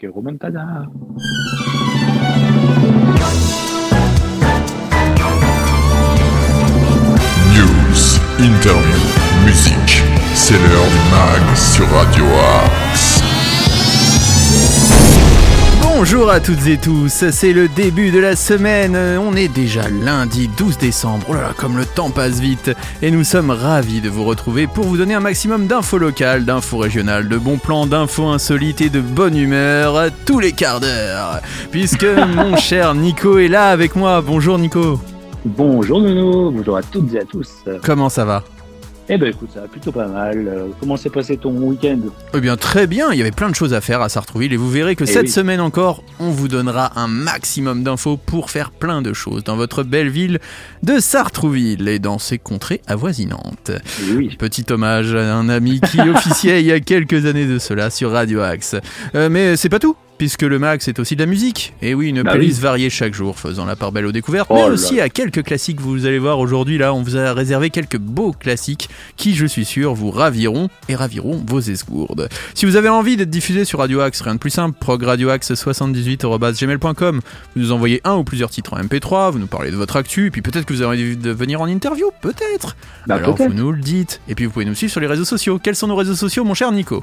marqué Romantada. News, interview, musique. C'est l'heure du mag sur Radio Axe. Bonjour à toutes et tous, c'est le début de la semaine, on est déjà lundi 12 décembre, oh là là comme le temps passe vite, et nous sommes ravis de vous retrouver pour vous donner un maximum d'infos locales, d'infos régionales, de bons plans, d'infos insolites et de bonne humeur tous les quarts d'heure, puisque mon cher Nico est là avec moi, bonjour Nico. Bonjour Nono, bonjour à toutes et à tous. Comment ça va? Eh ben écoute, ça va plutôt pas mal. Euh, Comment s'est passé ton week-end? Eh bien très bien, il y avait plein de choses à faire à Sartrouville et vous verrez que Eh cette oui. semaine encore, on vous donnera un maximum d'infos pour faire plein de choses dans votre belle ville de Sartrouville et dans ses contrées avoisinantes. Eh Oui, Petit hommage à un ami qui officiait il y a quelques années de cela sur Radio Axe. Euh, mais c'est pas tout Puisque le Max est aussi de la musique. Et oui, une Bah playlist oui. variée chaque jour, faisant la part belle aux découvertes, Oh mais là aussi à quelques classiques. Vous allez voir aujourd'hui, là, on vous a réservé quelques beaux classiques qui, je suis sûr, vous raviront et raviront vos esgourdes. Si vous avez envie d'être diffusé sur Radio Axe, rien de plus simple, progradioaxe78.gmail.com. Vous nous envoyez un ou plusieurs titres en MP3, vous nous parlez de votre actu, et puis peut-être que vous avez envie de venir en interview, peut-être. bah Alors vous nous le dites. Et puis vous pouvez nous suivre sur les réseaux sociaux. Quels sont nos réseaux sociaux, mon cher Nico?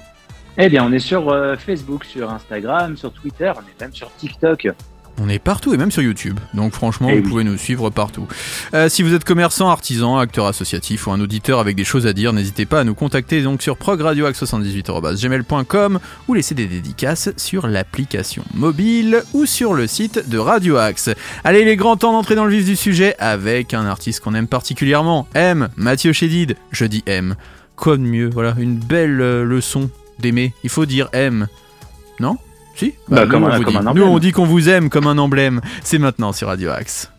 Eh bien, on est sur euh, Facebook, sur Instagram, sur Twitter, on est même sur TikTok. On est partout et même sur YouTube. Donc franchement, Eh vous oui. pouvez nous suivre partout. Euh, si vous êtes commerçant, artisan, acteur associatif ou un auditeur avec des choses à dire, n'hésitez pas à nous contacter donc sur progradioaxe78.gmail.com ou laisser des dédicaces sur l'application mobile ou sur le site de Radio Axe. Allez, il est grand temps d'entrer dans le vif du sujet avec un artiste qu'on aime particulièrement. M, Mathieu Chédid. Je dis M. Quoi de mieux Voilà, une belle euh, leçon d'aimer. Il faut dire M. Non? Si? Bah, nous, comme on un- vous comme dit. un Nous, on dit qu'on vous aime comme un emblème. C'est maintenant sur Radio Axe.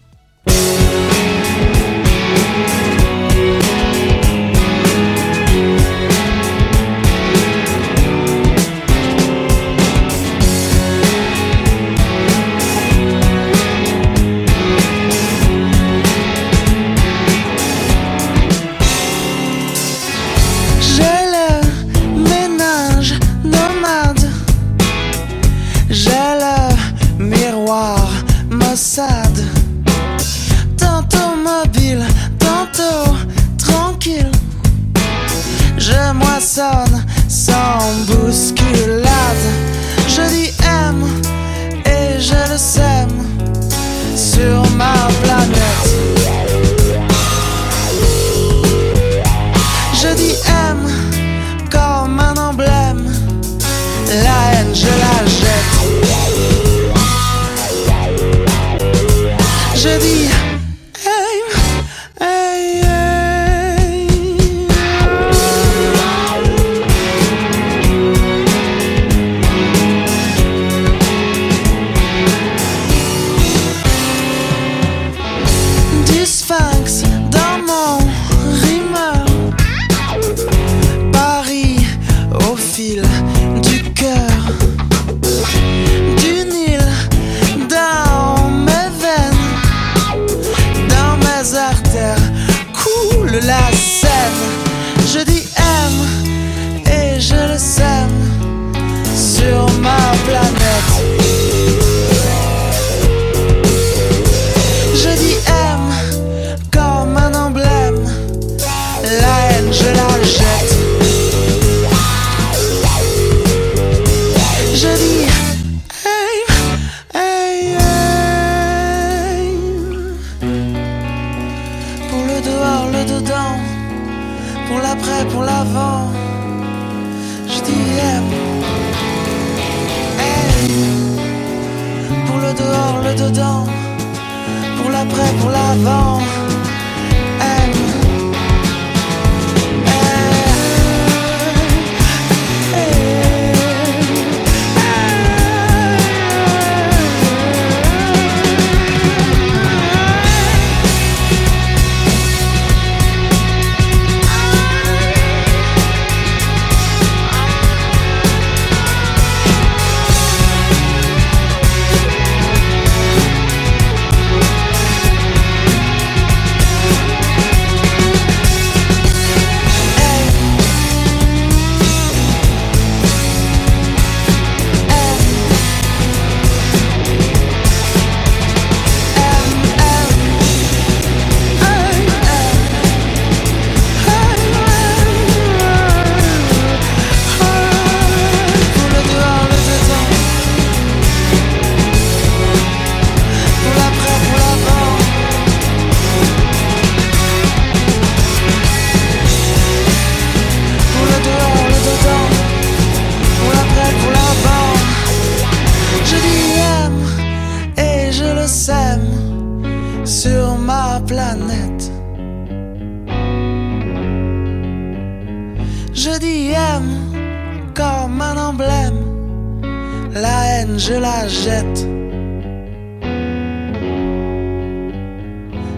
Je la jette.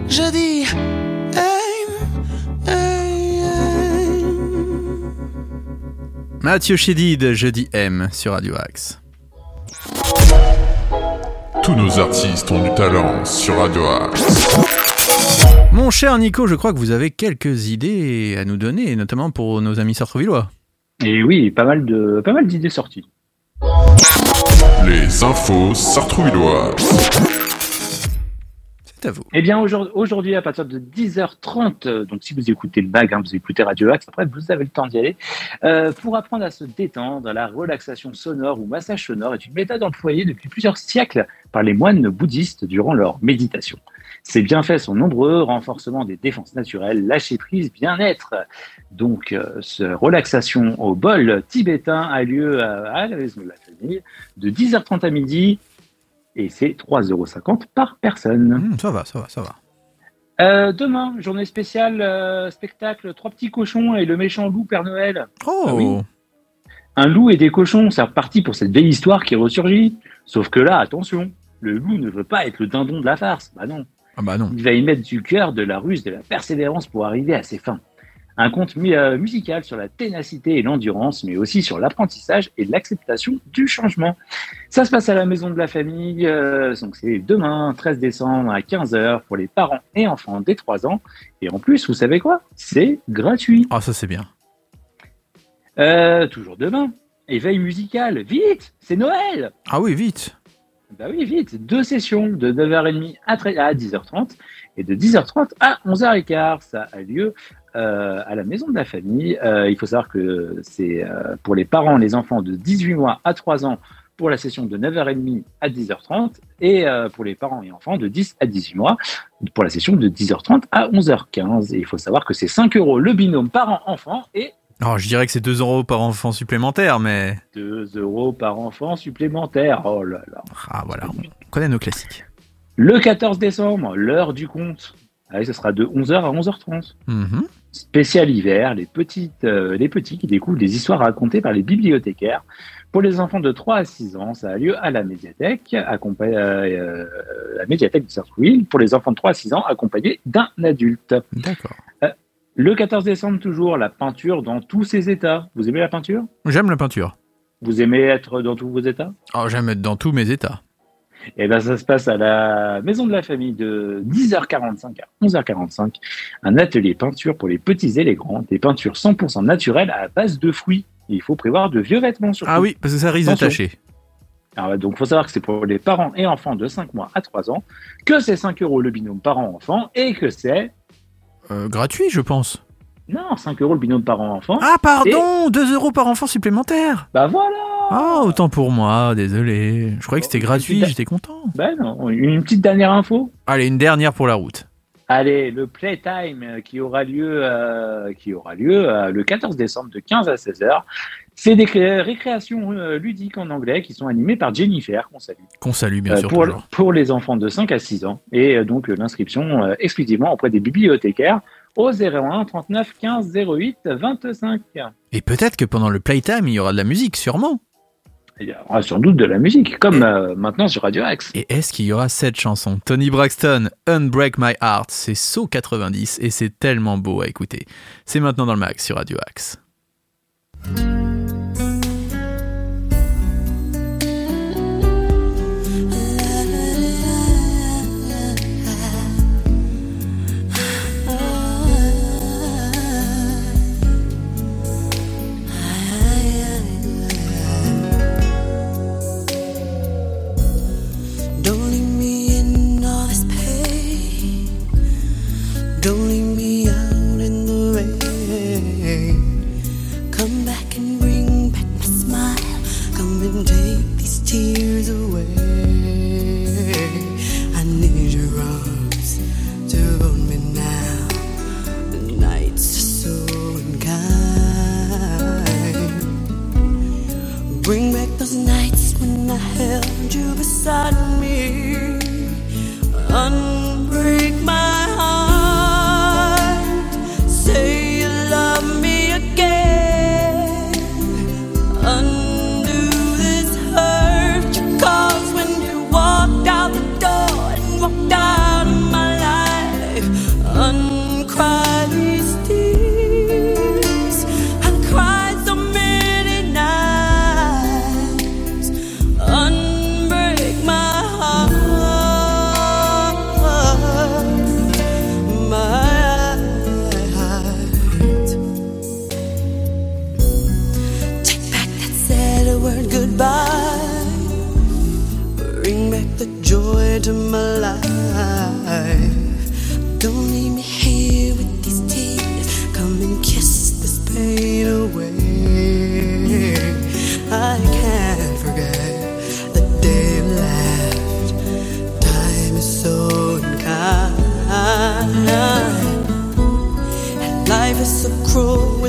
Je dis aim, aim, aim. Mathieu Chédid, jeudi M sur Radio Axe. Tous nos artistes ont du talent sur Radio Axe. Mon cher Nico, je crois que vous avez quelques idées à nous donner, notamment pour nos amis sartrouvillois. Et oui, pas mal de pas mal d'idées sorties. Les infos sartrouvilloises. C'est à vous. Eh bien, aujourd'hui, à partir de 10h30, euh, donc si vous écoutez le bag, hein, vous écoutez Radio Axe, après vous avez le temps d'y aller, euh, pour apprendre à se détendre, la relaxation sonore ou massage sonore est une méthode employée depuis plusieurs siècles par les moines bouddhistes durant leur méditation. Ces bienfaits sont nombreux, renforcement des défenses naturelles, lâcher prise, bien-être. Donc, euh, ce relaxation au bol tibétain a lieu à, à la maison de la famille de 10h30 à midi et c'est 3,50€ par personne. Hum, ça va, ça va, ça va. Euh, demain, journée spéciale, euh, spectacle Trois petits cochons et le méchant loup Père Noël. Oh Ah oui. Un loup et des cochons, c'est reparti pour cette vieille histoire qui ressurgit. Sauf que là, attention, le loup ne veut pas être le dindon de la farce. Bah non. Ah bah non. Il va y mettre du cœur, de la ruse, de la persévérance pour arriver à ses fins. Un conte mu- euh, musical sur la ténacité et l'endurance, mais aussi sur l'apprentissage et l'acceptation du changement. Ça se passe à la maison de la famille, euh, donc c'est demain, 13 décembre à 15h pour les parents et enfants des 3 ans. Et en plus, vous savez quoi? C'est gratuit. Ah ça c'est bien. Euh, toujours demain, éveil musical, vite, c'est Noël Ah oui, vite. Bah oui, vite. Deux sessions de 9h30 à, tre- à 10h30 et de 10h30 à 11h15. Ça a lieu euh, à la maison de la famille. Euh, il faut savoir que c'est euh, pour les parents, les enfants de 18 mois à 3 ans pour la session de 9h30 à 10h30 et pour les parents et enfants de 10 à 18 mois pour la session de 10h30 à 11h15. Et il faut savoir que c'est 5 euros le binôme parent-enfant et Alors je dirais que c'est 2 euros par enfant supplémentaire, mais 2 euros par enfant supplémentaire. Oh là là. ah voilà, on connaît nos classiques. Le 14 décembre, l'heure du compte. Allez, ce sera de 11h à 11h30. Mhm. Spécial hiver, les, petites, euh, les petits qui découvrent des histoires racontées par les bibliothécaires. Pour les enfants de 3 à 6 ans, ça a lieu à la médiathèque, accompagné, euh, la médiathèque de Sartrouville. Pour les enfants de 3 à 6 ans, accompagnés d'un adulte. D'accord. Le 14 décembre, toujours, la peinture dans tous ses états. Vous aimez la peinture? J'aime la peinture. Vous aimez être dans tous vos états? Oh, j'aime être dans tous mes états. Et ben ça se passe à la maison de la famille de 10h45 à 11h45. Un atelier peinture pour les petits et les grands. Des peintures 100% naturelles à base de fruits. Et il faut prévoir de vieux vêtements surtout. Ah oui, parce que ça risque tâcher. Alors, donc, faut savoir que c'est pour les parents et enfants de 5 mois à 3 ans, que c'est 5 euros le binôme parent-enfant et que c'est. Euh, gratuit, je pense. Non, 5 euros le binôme parent-enfant. Ah pardon, 2 euros par enfant supplémentaire. Bah voilà Ah, autant pour moi, désolé. Je croyais que c'était gratuit, j'étais content. Bah non, une petite dernière info. Allez, une dernière pour la route. Allez, le Playtime euh, qui aura lieu, euh, qui aura lieu euh, le 14 décembre de 15 à 16 heures. C'est des cré- récréations euh, ludiques en anglais qui sont animées par Jennifer, qu'on salue, Qu'on salue bien euh, sûr pour, les enfants de 5 à 6 ans. Et euh, donc l'inscription exclusivement auprès des bibliothécaires au 01 39 15 08 25. Et peut-être que pendant le playtime, il y aura de la musique, sûrement. Il y aura sans doute de la musique, comme euh, maintenant sur Radio Axe. Et est-ce qu'il y aura cette chanson Tony Braxton, Unbreak My Heart, c'est So 90 et c'est tellement beau à écouter. C'est maintenant dans le max sur Radio Axe. Don't leave me out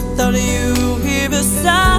without you here beside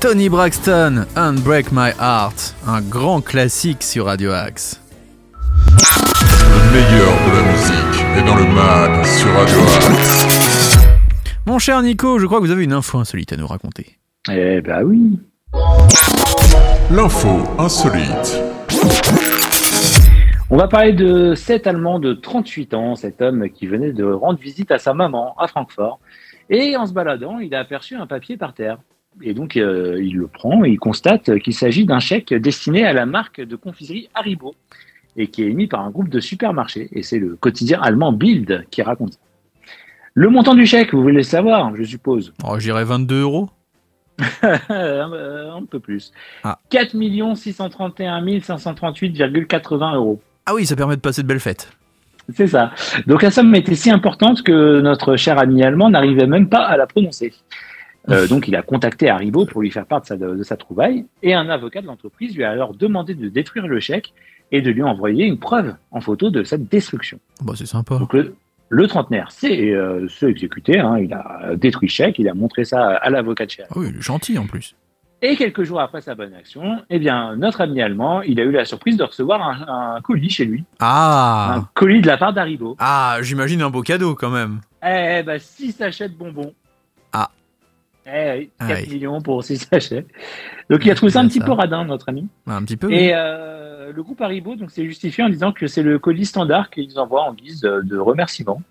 Tony Braxton, Unbreak My Heart, un grand classique sur Radio Axe. Le meilleur de la musique est dans le mag sur Radio Axe. Mon cher Nico, je crois que vous avez une info insolite à nous raconter. Eh ben oui. L'info insolite. On va parler de cet Allemand de 38 ans, cet homme qui venait de rendre visite à sa maman à Francfort. Et en se baladant, il a aperçu un papier par terre. Et donc, euh, il le prend et il constate qu'il s'agit d'un chèque destiné à la marque de confiserie Haribo et qui est émis par un groupe de supermarchés. Et c'est le quotidien allemand Bild qui raconte ça. Le montant du chèque, vous voulez le savoir, je suppose? Oh, j'irais 22 euros. un, un peu plus. Ah. 4 631 538,80 euros. Ah oui, ça permet de passer de belles fêtes. C'est ça. Donc la somme était si importante que notre cher ami allemand n'arrivait même pas à la prononcer. Euh, donc il a contacté Haribo pour lui faire part de sa, de sa trouvaille et un avocat de l'entreprise lui a alors demandé de détruire le chèque et de lui envoyer une preuve en photo de cette destruction. Bah, c'est sympa. Donc le, le trentenaire s'est euh, exécuté, hein, il a détruit le chèque, il a montré ça à l'avocat de chez Haribo. Ah oui, il est gentil en plus. Et quelques jours après sa bonne action, eh bien, notre ami allemand, il a eu la surprise de recevoir un, un colis chez lui. Ah Un colis de la part d'Haribo. Ah, j'imagine un beau cadeau quand même. Eh ben, 6 sachets de bonbons. Ah. Eh oui, 4 Ah oui. millions pour 6 sachets. Donc il a trouvé ça un petit ça. peu radin, notre ami. Un petit peu. Et euh, le groupe Haribo donc s'est justifié en disant que c'est le colis standard qu'ils envoient en guise de, remerciement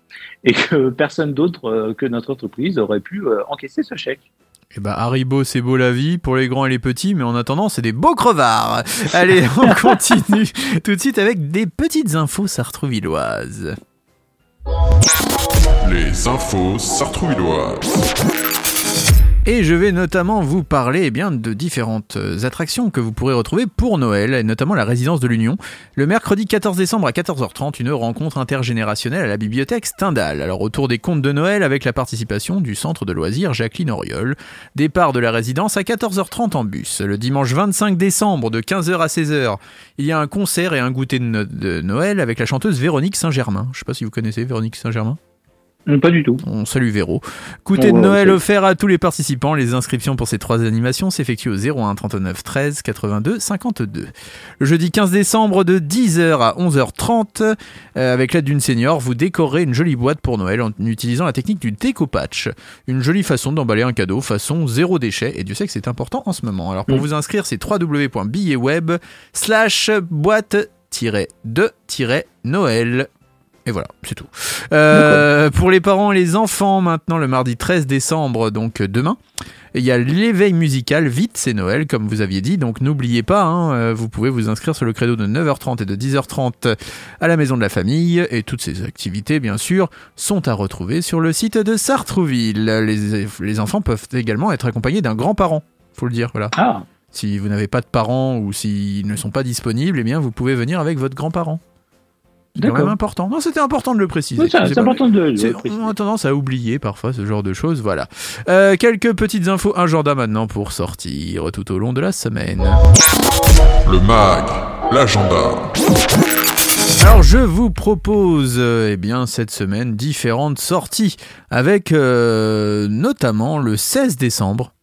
et que personne d'autre euh, que notre entreprise aurait pu euh, encaisser ce chèque. Eh bah Haribo c'est beau la vie pour les grands et les petits, mais en attendant c'est des beaux crevards. Allez, on continue tout de suite avec des petites infos sartrouvilloises. Les infos sartrouvilloises. Et je vais notamment vous parler eh de différentes euh, attractions que vous pourrez retrouver pour Noël, notamment la résidence de l'Union. Le mercredi 14 décembre à 14h30, une rencontre intergénérationnelle à la bibliothèque Stendhal. Alors autour des contes de Noël avec la participation du centre de loisirs Jacqueline Auriol. Départ de la résidence à 14h30 en bus. Le dimanche 25 décembre de 15h à 16h, il y a un concert et un goûter de, no- de Noël avec la chanteuse Véronique Saint-Germain. Je sais pas si vous connaissez Véronique Saint-Germain. Hum, Pas du tout. On salue Véro. Oh, de ouais, Noël offert à tous les participants. Les inscriptions pour ces trois animations s'effectuent au 01 39 13 82 52. Le jeudi 15 décembre de 10h à 11h30, euh, avec l'aide d'une senior, vous décorez une jolie boîte pour Noël en utilisant la technique du déco patch. Une jolie façon d'emballer un cadeau façon zéro déchet. Et Dieu sait que c'est important en ce moment. Alors pour Mm. vous inscrire, c'est www.billetweb slash boîte-de-noël. Et voilà, c'est tout. Euh, pour les parents et les enfants, maintenant, le mardi 13 décembre, donc euh, demain, il y a l'éveil musical. Vite, c'est Noël, comme vous aviez dit. Donc n'oubliez pas, hein, euh, vous pouvez vous inscrire sur le credo de 9h30 et de 10h30 à la maison de la famille. Et toutes ces activités, bien sûr, sont à retrouver sur le site de Sartrouville. Les, les enfants peuvent également être accompagnés d'un grand-parent. Faut le dire, voilà. Ah, Si vous n'avez pas de parents ou s'ils ne sont pas disponibles, eh bien, vous pouvez venir avec votre grand-parent. C'est quand même important. Non, c'était important de le préciser. oui, C'est important de le préciser. on a tendance à oublier parfois ce genre de choses, voilà. Euh, quelques petites infos agenda maintenant pour sortir tout au long de la semaine. Le mag, l'agenda. Alors je vous propose euh, eh bien cette semaine différentes sorties avec euh, notamment le 16 décembre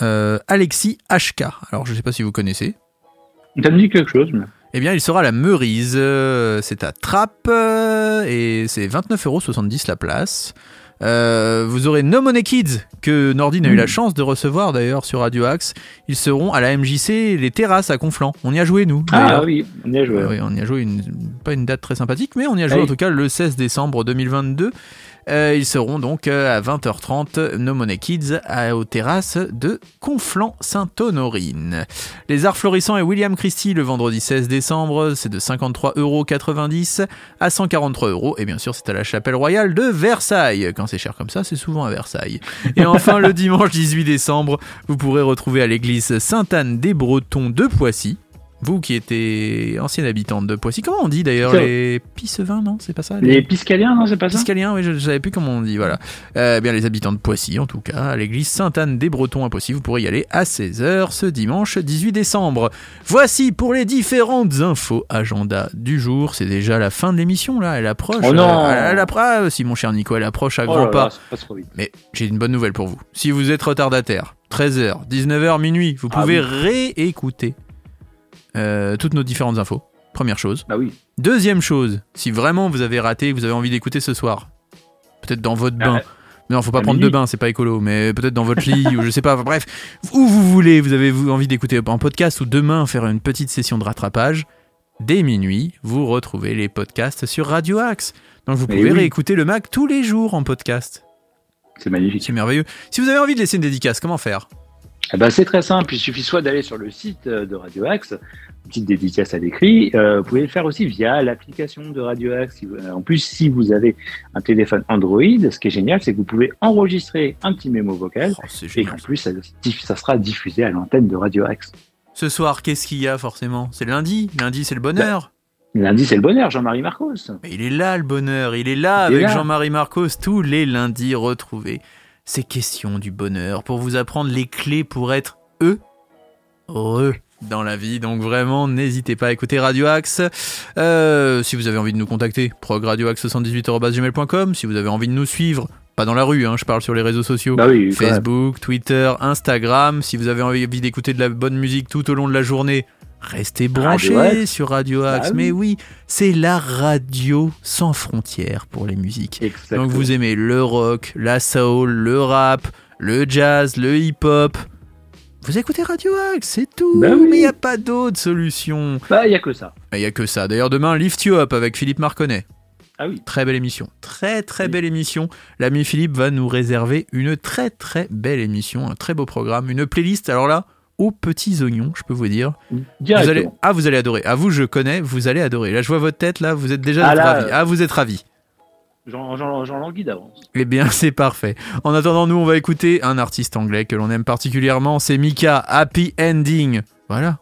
euh, Alexis HK. Alors je ne sais pas si vous connaissez. Ça me dit quelque chose, mais... Eh bien, il sera à la Meurise, euh, c'est à Trappes, euh, et c'est 29,70€ la place. Euh, vous aurez No Money Kids, que Nordine a eu la chance de recevoir d'ailleurs sur Radio Axe. Ils seront à la MJC Les Terrasses à Conflans. On y a joué, nous. Ah oui, on y a joué. Euh, oui, on y a joué une, pas une date très sympathique, mais on y a joué Oui. en tout cas le 16 décembre 2022. Euh, ils seront donc euh, à 20h30 No Money Kids à- aux terrasses de Conflans-Sainte-Honorine. Les Arts Florissants et William Christie le vendredi 16 décembre, c'est de 53,90€ à 143 euros. Et bien sûr, c'est à la Chapelle Royale de Versailles. Quand c'est cher comme ça, c'est souvent à Versailles. Et enfin, le dimanche 18 décembre, vous pourrez retrouver à l'église Sainte-Anne des Bretons de Poissy. Vous qui étiez ancienne habitante de Poissy, comment on dit d'ailleurs les Pissevins, non C'est pas ça Les Piscaliens, non, c'est pas ça Piscaliens, oui, je ne savais plus comment on dit, voilà. Euh, bien, les habitants de Poissy, en tout cas, à l'église Sainte-Anne des Bretons à Poissy, vous pourrez y aller à 16h ce dimanche 18 décembre. Voici pour les différentes infos agenda du jour. C'est déjà la fin de l'émission, là, elle approche. Oh non Euh, elle, approche, ah, si mon cher Nico, elle approche à Oh grands pas. là, c'est pas trop vite. Mais j'ai une bonne nouvelle pour vous. Si vous êtes retardataire, 13h, 19h, minuit, vous Ah pouvez oui. réécouter euh, toutes nos différentes infos. Première chose. Bah oui. Deuxième chose, si vraiment vous avez raté, vous avez envie d'écouter ce soir, peut-être dans votre bain. Ah, non, faut pas à prendre de bain, c'est pas écolo, mais peut-être dans votre lit ou je sais pas. bref, où vous voulez, vous avez envie d'écouter en podcast ou demain faire une petite session de rattrapage. Dès minuit, vous retrouvez les podcasts sur Radio Axe. Donc vous pouvez oui. réécouter le Mac tous les jours en podcast. C'est magnifique. C'est merveilleux. Si vous avez envie de laisser une dédicace, comment faire? Eh ben, c'est très simple. Il suffit soit d'aller sur le site euh, de Radio Axe, une petite dédicace à l'écrit. Euh, vous pouvez le faire aussi via l'application de Radio Axe. Euh, En plus, si vous avez un téléphone Android, ce qui est génial, c'est que vous pouvez enregistrer un petit mémo vocal Oh, et qu'en plus, ça, ça sera diffusé à l'antenne de Radio Axe. Ce soir, qu'est-ce qu'il y a forcément? C'est lundi. Lundi, c'est le bonheur. Lundi, c'est le bonheur, Jean-Marie Marcos. Mais il est là le bonheur, il est là Il avec. Jean-Marie Marcos tous les lundis. Retrouvez ces questions du bonheur pour vous apprendre les clés pour être heureux dans la vie. Donc vraiment, n'hésitez pas à écouter Radio Axe. Euh, si vous avez envie de nous contacter, progradioaxe78.gmail.com. Si vous avez envie de nous suivre, pas dans la rue, hein, je parle sur les réseaux sociaux. Bah oui. Facebook, Twitter, Instagram. Si vous avez envie d'écouter de la bonne musique tout au long de la journée, restez branchés Axe. sur Radio Axe. Bah oui. Mais oui, c'est la radio sans frontières pour les musiques. Exactement. Donc vous aimez le rock, la soul, le rap, le jazz, le hip-hop. Vous écoutez Radio Axe, c'est tout. Bah oui. Mais il n'y a pas d'autre solution. Bah, il n'y a que ça. Il n'y a que ça. D'ailleurs, demain, Lift You Up avec Philippe Marconnet. Ah oui. Très belle émission. Très très Oui. belle émission. L'ami Philippe va nous réserver une très très belle émission, un très beau programme, une playlist. Alors là, aux petits oignons, je peux vous dire. Vous Directement. allez, ah, vous allez adorer. Ah, vous, je connais, vous allez adorer. Là, je vois votre tête, là, vous êtes déjà Ah, là, ravis. Ah, vous êtes ravis. J'en languis d'avance. Eh bien, c'est parfait. En attendant, nous, on va écouter un artiste anglais que l'on aime particulièrement, c'est Mika, Happy Ending. Voilà.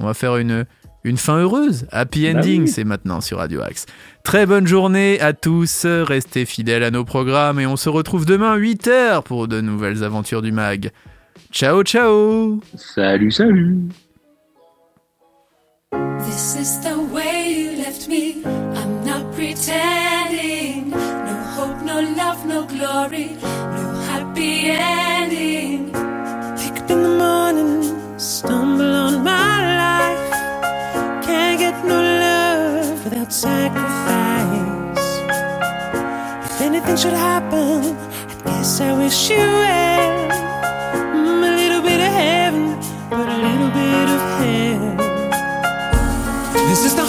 On va faire une, une fin heureuse. Happy Bah Ending, oui. c'est maintenant sur Radio Axe. Très bonne journée à tous. Restez fidèles à nos programmes et on se retrouve demain 8h pour de nouvelles aventures du mag. Ciao, ciao Salut, salut This is the way you left me. I'm not pretending. No hope, no love, no glory, no happy ending. Wake up in the morning, stumble on my life. Can't get no love without sacrifice. If anything should happen, I guess I wish you well. This is the